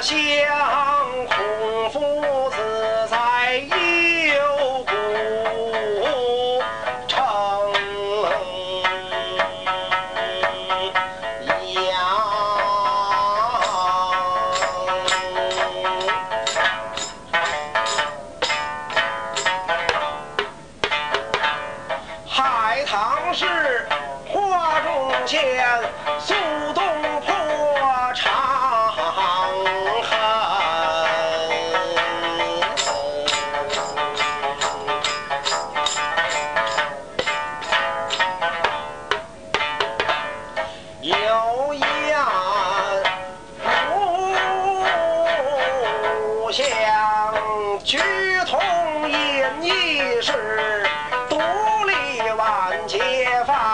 相孔夫子在幽谷城阳海棠是花中仙苏东坡将军同饮一世独立万劫方。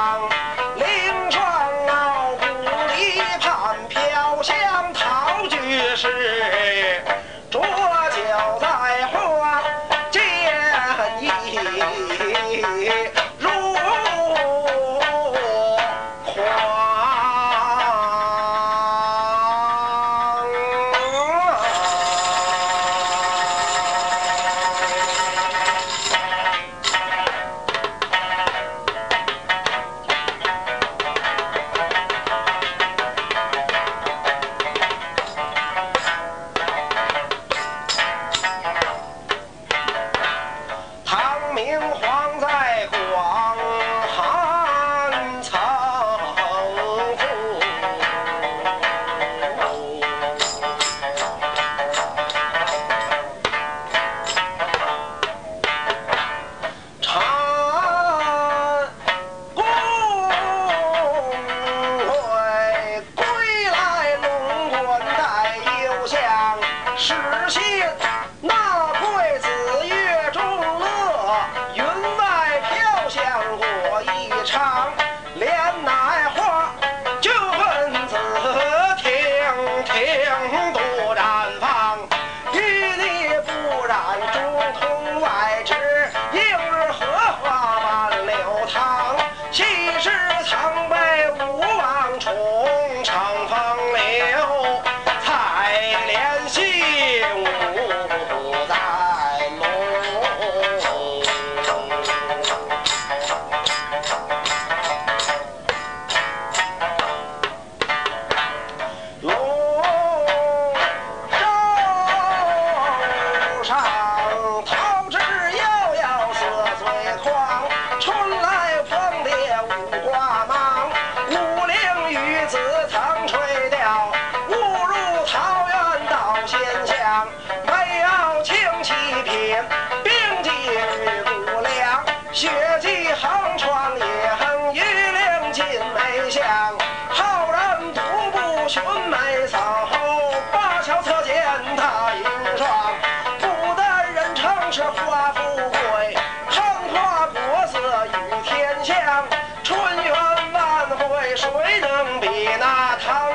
雪霁寒窗，夜寒一两金梅香。浩然独步寻梅走，灞桥侧见他银霜。牡丹人称是花富贵，汉花国色与天香。春园万会，谁能比那唐？